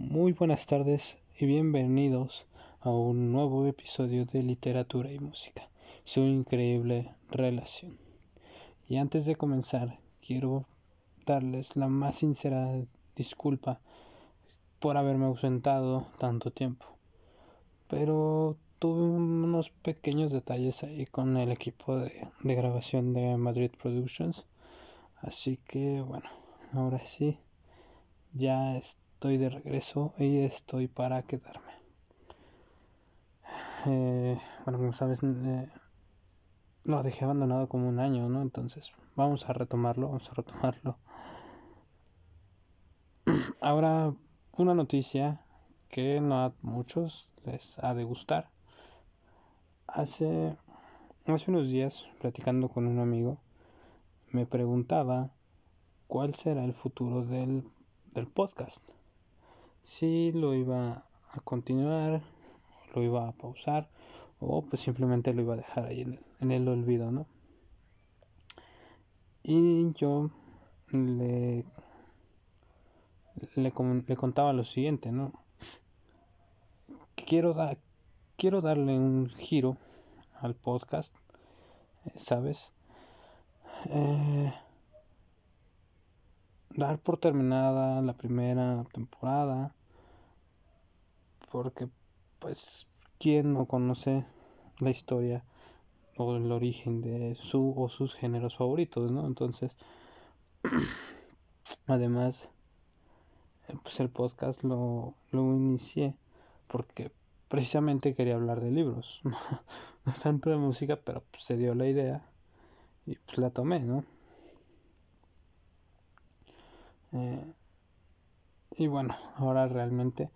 Muy buenas tardes y bienvenidos a un nuevo episodio de Literatura y Música, su increíble relación. Y antes de comenzar, quiero darles la más sincera disculpa por haberme ausentado tanto tiempo. Pero tuve unos pequeños detalles ahí con el equipo de, grabación de Madrid Productions. Así que bueno, ahora sí, ya estoy de regreso y estoy para quedarme. Eh, bueno, como sabes, eh, lo dejé abandonado como un año, ¿no? Entonces, vamos a retomarlo, vamos a retomarlo. Ahora, una noticia que no a muchos les ha de gustar. Hace, hace unos días, platicando con un amigo, me preguntaba cuál será el futuro del, del podcast. Si lo iba a continuar, lo iba a pausar o pues simplemente lo iba a dejar ahí en, el olvido, ¿no? Y yo le, le, le contaba lo siguiente, ¿no? Quiero, da, quiero darle un giro al podcast, ¿sabes? Eh, dar por terminada la primera temporada porque pues quién no conoce la historia o el origen de su o sus géneros favoritos no entonces además eh, pues el podcast lo, lo inicié porque precisamente quería hablar de libros no tanto de música pero pues, se dio la idea y pues la tomé no eh, y bueno, ahora realmente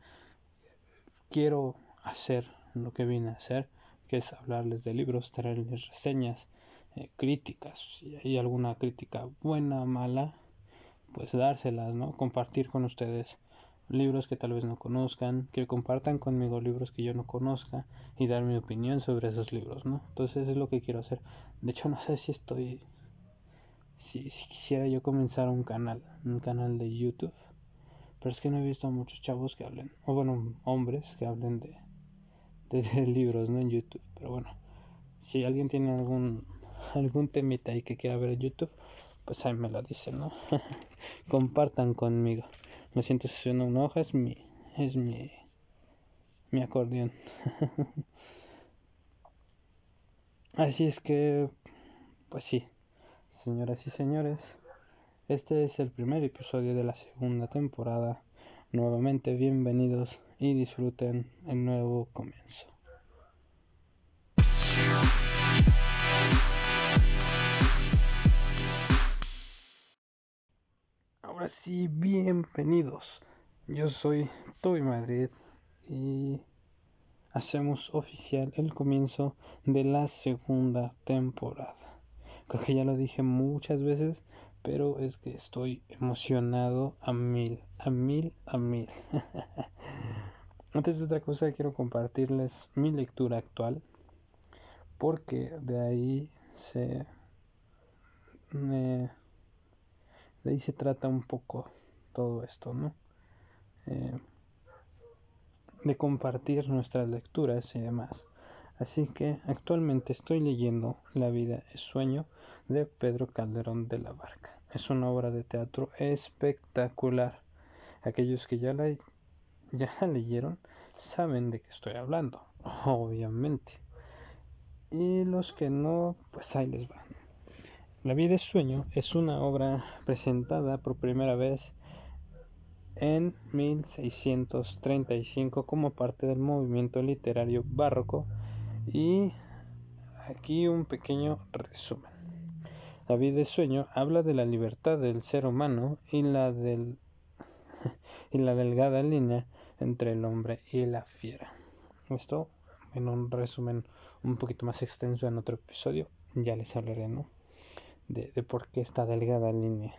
quiero hacer lo que vine a hacer, que es hablarles de libros, traerles reseñas, eh, críticas, si hay alguna crítica buena, mala, pues dárselas, ¿no? Compartir con ustedes libros que tal vez no conozcan, que compartan conmigo libros que yo no conozca y dar mi opinión sobre esos libros, ¿no? Entonces es lo que quiero hacer. De hecho, no sé si estoy si, quisiera yo comenzar un canal, un canal de YouTube, pero es que no he visto a muchos chavos que hablen, o bueno, hombres que hablen de, de, libros, ¿no? En YouTube, pero bueno, si alguien tiene algún, algún temita ahí que quiera ver en YouTube, pues ahí me lo dicen, ¿no? Compartan conmigo. Me siento en una hoja, es mi, es mi, mi acordeón. Así es que, pues sí. Señoras y señores, este es el primer episodio de la segunda temporada. Nuevamente bienvenidos y disfruten el nuevo comienzo. Ahora sí, bienvenidos. Yo soy Toby Madrid y hacemos oficial el comienzo de la segunda temporada. Creo que ya lo dije muchas veces, pero es que estoy emocionado a mil, a mil, a mil. Antes de otra cosa quiero compartirles mi lectura actual, porque de ahí se... de ahí se trata un poco todo esto, ¿no? Eh, de compartir nuestras lecturas y demás. Así que actualmente estoy leyendo La vida es sueño de Pedro Calderón de la Barca. Es una obra de teatro espectacular. Aquellos que ya la, ya la leyeron saben de qué estoy hablando, obviamente. Y los que no, pues ahí les va. La vida es sueño es una obra presentada por primera vez en 1635 como parte del movimiento literario barroco y aquí un pequeño resumen. La vida de sueño habla de la libertad del ser humano y la, del, y la delgada línea entre el hombre y la fiera. Esto en un resumen un poquito más extenso en otro episodio. Ya les hablaré, ¿no? De, de por qué esta delgada línea.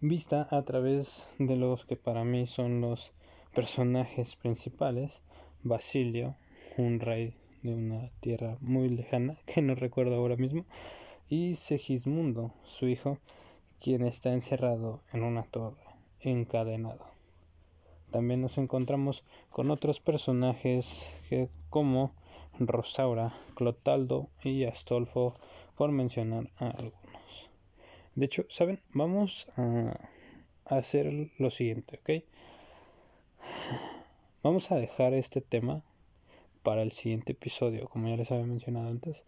Vista a través de los que para mí son los personajes principales Basilio, un rey de una tierra muy lejana que no recuerdo ahora mismo, y Segismundo, su hijo, quien está encerrado en una torre encadenado. También nos encontramos con otros personajes como Rosaura, Clotaldo y Astolfo, por mencionar a algunos. De hecho, ¿saben? Vamos a hacer lo siguiente, ¿ok? Vamos a dejar este tema para el siguiente episodio, como ya les había mencionado antes,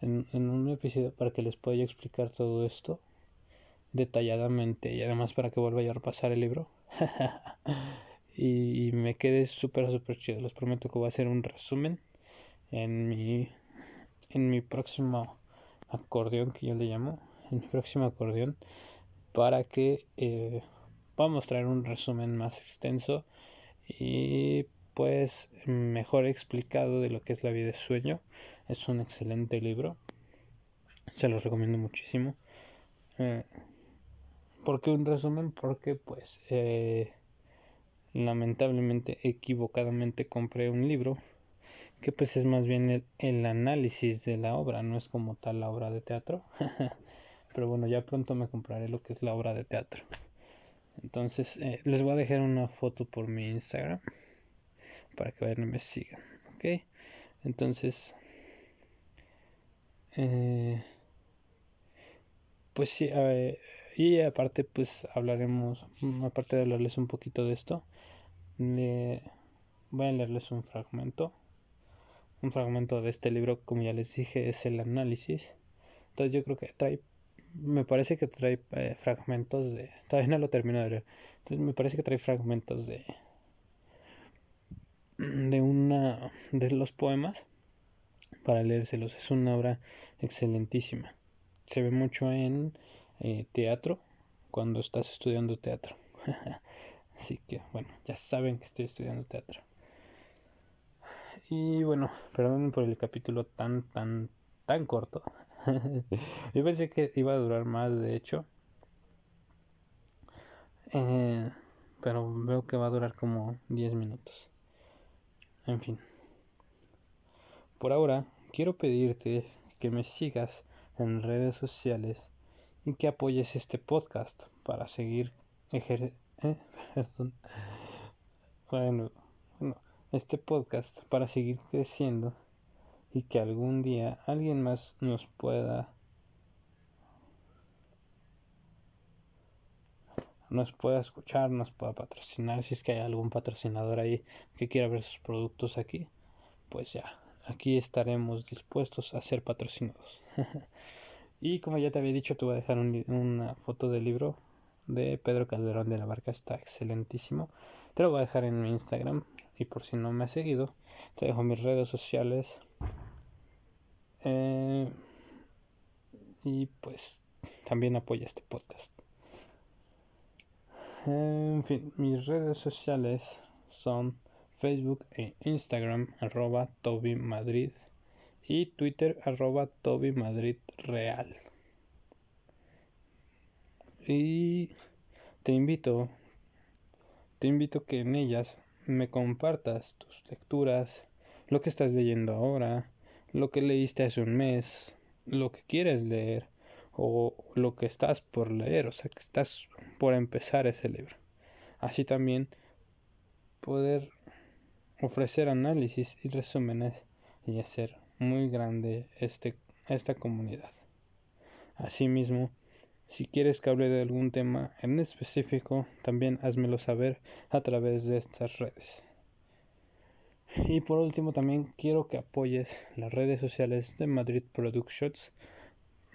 en, un episodio para que les pueda explicar todo esto detalladamente y además para que vuelva a repasar el libro. Y, me quede súper súper chido. Les prometo que voy a hacer un resumen en mi en mi próximo acordeón que yo le llamo en mi próximo acordeón para que eh, vamos a traer un resumen más extenso y pues mejor explicado de lo que es la vida de sueño. Es un excelente libro. Se los recomiendo muchísimo. Eh, ¿Por qué un resumen? Porque pues eh, lamentablemente equivocadamente compré un libro que pues es más bien el, el, análisis de la obra, no es como tal la obra de teatro. Pero bueno, ya pronto me compraré lo que es la obra de teatro. Entonces, eh, les voy a dejar una foto por mi Instagram para que vayan y me sigan. Ok, entonces, eh, pues sí, y aparte, pues hablaremos, aparte de hablarles un poquito de esto, voy a leerles un fragmento. Un fragmento de este libro, como ya les dije, es el análisis. Entonces yo creo que trae me parece que trae eh, fragmentos de. Todavía no lo termino de leer. Entonces me parece que trae fragmentos de. de una. de los poemas. Para leérselos. Es una obra excelentísima. Se ve mucho en eh, teatro. Cuando estás estudiando teatro. Así que, bueno, ya saben que estoy estudiando teatro. Y bueno, perdón por el capítulo tan, tan, tan corto. Yo pensé que iba a durar más, de hecho. Eh, pero veo que va a durar como 10 minutos. En fin. Por ahora, quiero pedirte que me sigas en redes sociales y que apoyes este podcast para seguir eh, bueno, este podcast para seguir creciendo y que algún día alguien más nos pueda nos pueda escuchar, nos pueda patrocinar, si es que hay algún patrocinador ahí que quiera ver sus productos aquí, pues ya, aquí estaremos dispuestos a ser patrocinados. y como ya te había dicho, te voy a dejar una foto del libro de Pedro Calderón de la Barca, está excelentísimo. Te lo voy a dejar en mi Instagram y por si no me has seguido, te dejo mis redes sociales eh, y pues también apoya este podcast. En fin, mis redes sociales son Facebook e Instagram arroba Toby Madrid y Twitter arroba Toby Madrid Real. Y te invito, te invito que en ellas me compartas tus lecturas, lo que estás leyendo ahora, lo que leíste hace un mes, lo que quieres leer o lo que estás por leer, o sea, que estás por empezar ese libro. Así también poder ofrecer análisis y resúmenes y hacer muy grande este, esta comunidad. Asimismo, si quieres que hable de algún tema en específico, también házmelo saber a través de estas redes. Y por último también quiero que apoyes las redes sociales de Madrid Productions.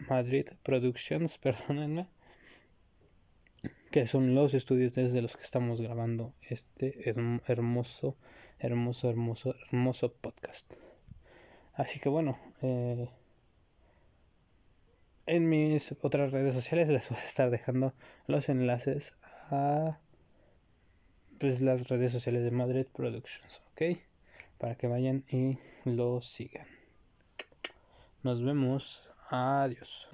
Madrid Productions, perdónenme. Que son los estudios desde los que estamos grabando este hermoso, hermoso, hermoso, hermoso podcast. Así que bueno, eh, en mis otras redes sociales les voy a estar dejando los enlaces a pues, las redes sociales de Madrid Productions, ¿ok? Para que vayan y lo sigan. Nos vemos. Adiós.